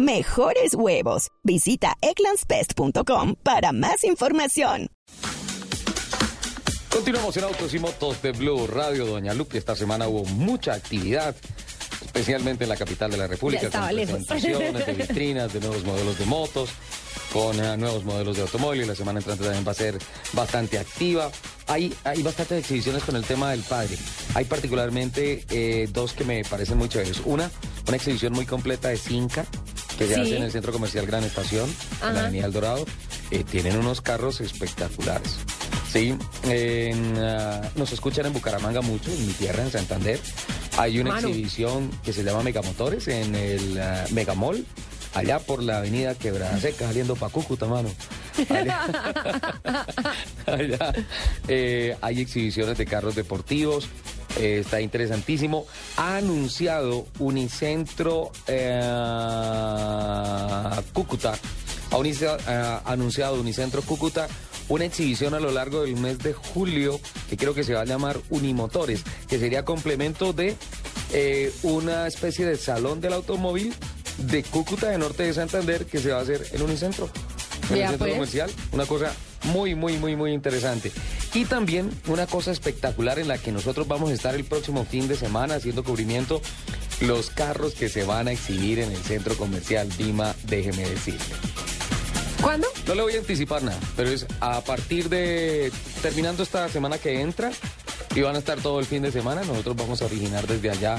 Mejores huevos. Visita egglandsbest.com para más información. Continuamos en Autos y Motos de Blue Radio, Doña Lupe. Esta semana hubo mucha actividad, especialmente en la capital de la República, Ya estaba con lejos. presentaciones de vitrinas, de nuevos modelos de motos, con eh, nuevos modelos de automóviles. La semana entrante también va a ser bastante activa. Hay, hay bastantes exhibiciones con el tema del padre. Hay particularmente eh, dos que me parecen muy chéveres. Una, una exhibición muy completa de Cinca, que se Sí. hace en el Centro Comercial Gran Estación, en la. Avenida El Dorado. Eh, tienen unos carros espectaculares. Sí, en, ah, nos escuchan en Bucaramanga mucho, en mi tierra, en Santander. Hay una exhibición que se llama Megamotores en el ah, Megamall, allá por la avenida Quebrada Seca, saliendo para Cúcuta, mano. Allá, allá, eh, hay exhibiciones de carros deportivos. Eh, está interesantísimo. Ha anunciado Unicentro eh, Cúcuta ha unicia- ha anunciado Unicentro Cúcuta una exhibición a lo largo del mes de julio que creo que se va a llamar Unimotores, que sería complemento de eh, una especie de salón del automóvil de Cúcuta de Norte de Santander que se va a hacer en Unicentro, en el centro pues. comercial. Una cosa muy, muy, muy, muy interesante. Y también una cosa espectacular en la que nosotros vamos a estar el próximo fin de semana haciendo cubrimiento, los carros que se van a exhibir en el centro comercial Dima, déjeme decirle. ¿Cuándo? No le voy a anticipar nada, pero es a partir de terminando esta semana que entra y van a estar todo el fin de semana. Nosotros vamos a originar desde allá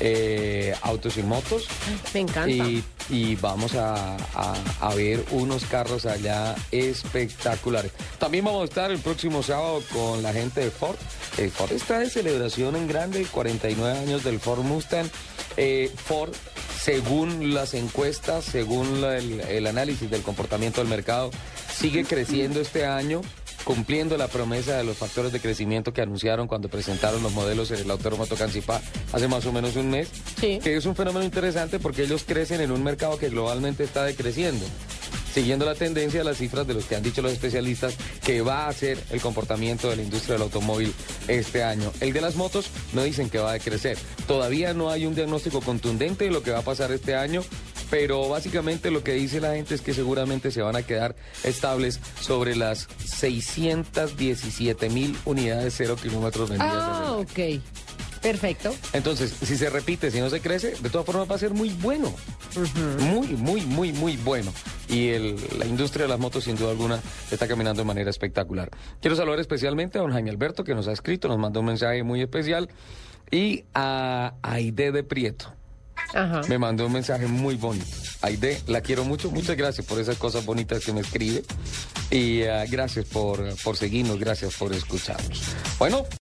eh, autos y motos Me encanta. y, y vamos a, a- a ver unos carros allá espectaculares. También vamos a estar el próximo sábado con la gente de Ford. Eh, Ford está de celebración en grande, 49 años del Ford Mustang. Eh, Ford, según las encuestas, según la- el, el análisis del comportamiento del mercado, sigue creciendo este año cumpliendo la promesa de los factores de crecimiento que anunciaron cuando presentaron los modelos en el Autódromo Tocancipá hace más o menos un mes, Sí. que es un fenómeno interesante porque ellos crecen en un mercado que globalmente está decreciendo, siguiendo la tendencia de las cifras de los que han dicho los especialistas que va a ser el comportamiento de la industria del automóvil este año. El de las motos no dicen que va a decrecer. Todavía no hay un diagnóstico contundente de lo que va a pasar este año. Pero básicamente lo que dice la gente es que seguramente se van a quedar estables sobre las 617 mil unidades cero kilómetros vendidas. Ah, ok. Perfecto. Entonces, si se repite, si no se crece, de todas formas va a ser muy bueno. Muy, muy, muy, muy bueno. Y el- la industria de las motos, sin duda alguna, está caminando de manera espectacular. Quiero saludar especialmente a don Jaime Alberto, que nos ha escrito, nos mandó un mensaje muy especial. Y a Aide de Prieto. Me mandó un mensaje muy bonito. Aide, la quiero mucho. Muchas gracias por esas cosas bonitas que me escribe. Y ah, gracias por, por seguirnos, gracias por escucharnos. Bueno.